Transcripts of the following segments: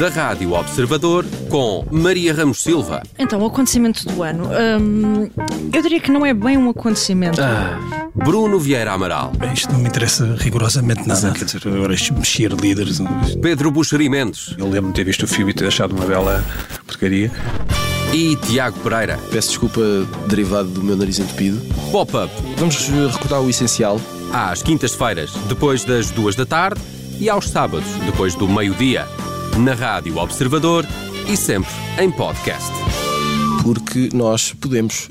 da Rádio Observador com Maria Ramos Silva. Então, o acontecimento do ano. hum, eu diria que não é bem um acontecimento. Ah, Bruno Vieira Amaral. Bem, isto não me interessa rigorosamente nada. Quer dizer, agora estes mexer líderes. Pedro Buxeri Mendes. Eu lembro-me de ter visto o filme e ter achado uma bela porcaria. E Tiago Pereira. Peço desculpa derivado do meu nariz entupido. Pop-up. Vamos recordar o essencial. Às quintas-feiras, depois das duas da tarde. E aos sábados, depois do meio-dia. Na Rádio Observador e sempre em podcast. Porque nós podemos.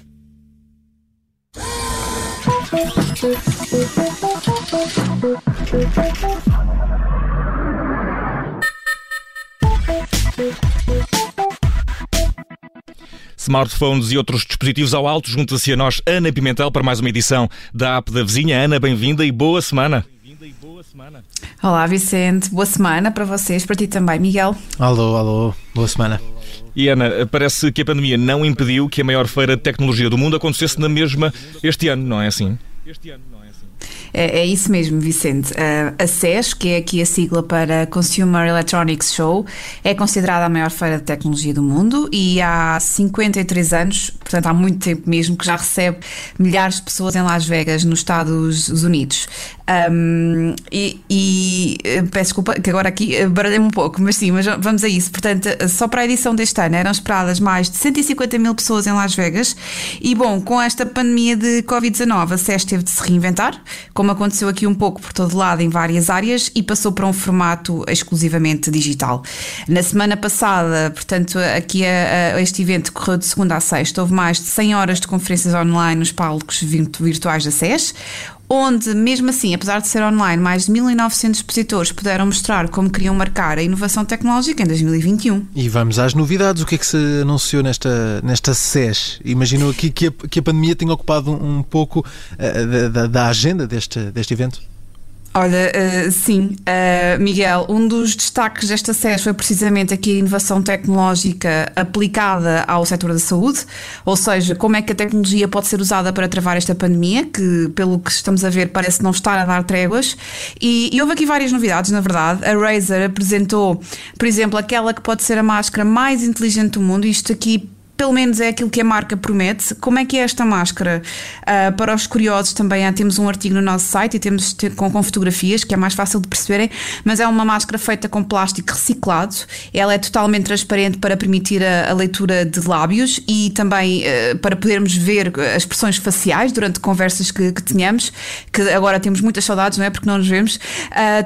Smartphones e outros dispositivos ao alto, junta-se a nós Ana Pimentel para mais uma edição da App da Vizinha. Ana, bem-vinda e boa semana. Olá, Vicente. Boa semana para vocês, para ti também, Miguel. Alô, alô, boa semana. E Ana, parece que a pandemia não impediu que a maior feira de tecnologia do mundo acontecesse na mesma este ano, não é assim? É, é isso mesmo, Vicente. Uh, a CES, que é aqui a sigla para Consumer Electronics Show, é considerada a maior feira de tecnologia do mundo e há 53 anos, portanto há muito tempo mesmo, que já recebe milhares de pessoas em Las Vegas, nos Estados Unidos. Um, e, e eh, peço desculpa que agora aqui eh, baralhei-me um pouco, mas sim, mas vamos a isso. Portanto, só para a edição deste ano eram esperadas mais de 150 mil pessoas em Las Vegas e, bom, com esta pandemia de Covid-19, a CES teve de se reinventar, como aconteceu aqui um pouco por todo lado em várias áreas e passou para um formato exclusivamente digital. Na semana passada, portanto, aqui a, a, este evento correu de segunda a sexta, houve mais de 100 horas de conferências online nos palcos virtuais da SES, onde, mesmo assim, apesar de ser online, mais de 1.900 expositores puderam mostrar como queriam marcar a inovação tecnológica em 2021. E vamos às novidades. O que é que se anunciou nesta, nesta SES? Imagino aqui que a, que a pandemia tenha ocupado um, pouco uh, da, da agenda deste, deste evento. Olha, uh, sim, uh, Miguel, um dos destaques desta SES foi precisamente aqui a inovação tecnológica aplicada ao setor da saúde, ou seja, como é que a tecnologia pode ser usada para travar esta pandemia, que pelo que estamos a ver parece não estar a dar tréguas, e, e houve aqui várias novidades, na verdade. A Razer apresentou, por exemplo, aquela que pode ser a máscara mais inteligente do mundo, isto aqui pelo menos é aquilo que a marca promete. Como é que é esta máscara? Uh, para os curiosos também uh, temos um artigo no nosso site e temos com, com, fotografias, que é mais fácil de perceberem, mas é uma máscara feita com plástico reciclado. Ela é totalmente transparente para permitir a, a leitura de lábios e também uh, para podermos ver as expressões faciais durante conversas que, que tenhamos, que agora temos muitas saudades, não é? Porque não nos vemos.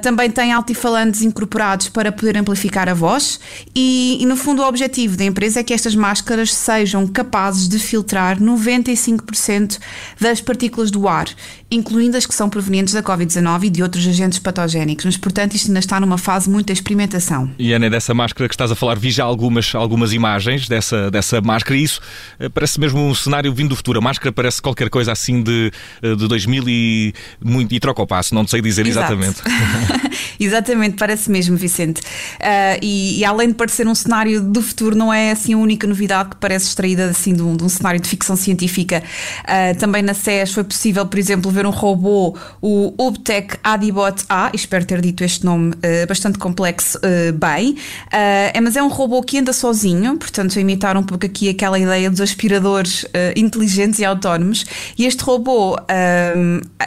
também tem altifalantes incorporados para poder amplificar a voz e, e, no fundo, o objetivo da empresa é que estas máscaras sejam capazes de filtrar 95% das partículas do ar, incluindo as que são provenientes da Covid-19 e de outros agentes patogénicos. Mas, portanto, isto ainda está numa fase muito de experimentação. E Ana, dessa máscara que estás a falar, vi já algumas, algumas imagens dessa, dessa máscara e isso eh, parece mesmo um cenário vindo do futuro. A máscara parece qualquer coisa assim de, eh, de 2000 e, muito, e troca o passo, não sei dizer Exato. exatamente. exatamente, parece mesmo, Vicente. Uh, e, e, além de parecer um cenário do futuro, não é assim a única novidade que parece extraída assim de um, de um cenário de ficção científica. Uh, também na SES foi possível, por exemplo, ver um robô, o Ubtec Adibot A, espero ter dito este nome uh, bastante complexo bem, é, mas é um robô que anda sozinho, portanto, imitar um pouco aqui aquela ideia dos aspiradores inteligentes e autónomos. E este robô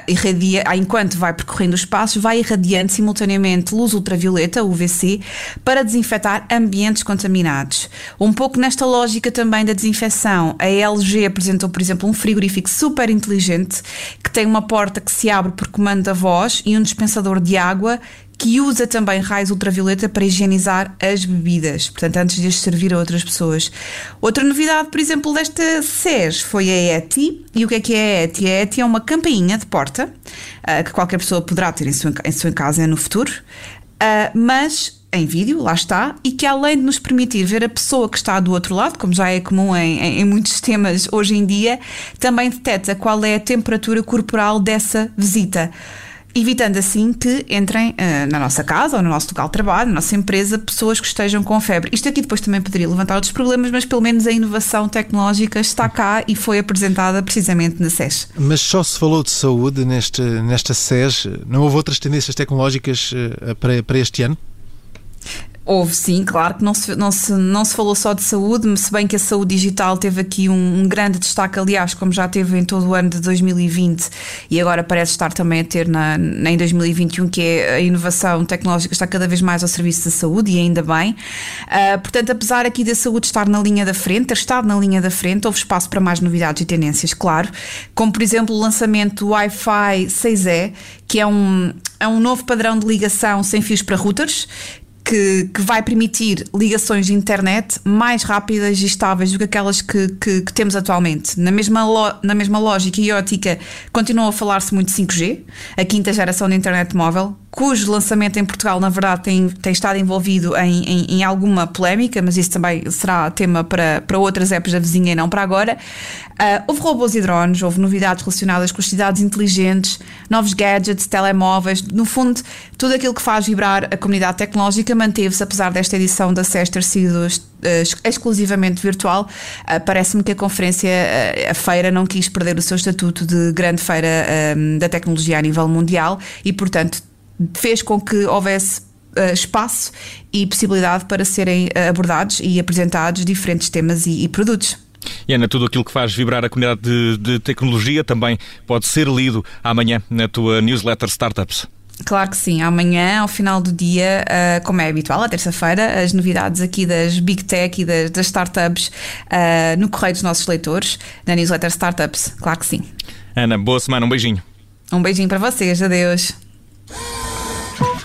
irradia, enquanto vai percorrendo o espaço, vai irradiando simultaneamente luz ultravioleta, UVC, para desinfetar ambientes contaminados. Um pouco nesta lógica também também da desinfecção, a LG apresentou, por exemplo, um frigorífico super inteligente que tem uma porta que se abre por comando da voz e um dispensador de água que usa também raios ultravioleta para higienizar as bebidas, portanto, antes de as servir a outras pessoas. Outra novidade, por exemplo, desta SES foi a ETI. E o que é que é a ETI? A ETI é uma campainha de porta uh, que qualquer pessoa poderá ter em sua, em sua casa no futuro, uh, mas em vídeo, lá está, e que além de nos permitir ver a pessoa que está do outro lado, como já é comum em, em, muitos sistemas hoje em dia, também detecta qual é a temperatura corporal dessa visita. Evitando assim que entrem uh, na nossa casa ou no nosso local de trabalho, na nossa empresa, pessoas que estejam com febre. Isto aqui depois também poderia levantar outros problemas, mas pelo menos a inovação tecnológica está cá e foi apresentada precisamente na SES. Mas só se falou de saúde neste, nesta SES, não houve outras tendências tecnológicas uh, para, para este ano? Houve sim, claro que não se, não, se, não se falou só de saúde, se bem que a saúde digital teve aqui um, um, grande destaque, aliás, como já teve em todo o ano de 2020 e agora parece estar também a ter na, na, em 2021, que é a inovação tecnológica está cada vez mais ao serviço da saúde e ainda bem. Uh, portanto, apesar aqui da saúde estar na linha da frente, ter estado na linha da frente, houve espaço para mais novidades e tendências, claro, como por exemplo o lançamento do Wi-Fi 6E, que é um, é um novo padrão de ligação sem fios para routers que, que, vai permitir ligações de internet mais rápidas e estáveis do que aquelas que, que, que temos atualmente. Na mesma, lo, na mesma lógica e ótica, continua a falar-se muito de 5G, a quinta geração de internet móvel, cujo lançamento em Portugal, na verdade, tem, tem estado envolvido em, em, em, alguma polémica, mas isso também será tema para, para outras épocas da vizinha e não para agora. Uh, houve robôs e drones, houve novidades relacionadas com as cidades inteligentes, novos gadgets, telemóveis, no fundo, tudo aquilo que faz vibrar a comunidade tecnológica manteve-se, apesar desta edição da SES ter sido exclusivamente virtual, uh, parece-me que a conferência, uh, a feira, não quis perder o seu estatuto de grande feira da tecnologia a nível mundial e, portanto, fez com que houvesse uh, espaço e possibilidade para serem eh, abordados e apresentados diferentes temas e, e produtos. E Ana, tudo aquilo que faz vibrar a comunidade de, de, tecnologia também pode ser lido amanhã na tua newsletter Startups. Claro que sim, amanhã, ao final do dia, uh, como é habitual, a terça-feira, as novidades aqui das Big Tech e das, das startups uh, no correio dos nossos leitores, na newsletter Startups, claro que sim. Ana, boa semana, um beijinho. Um beijinho para vocês, adeus.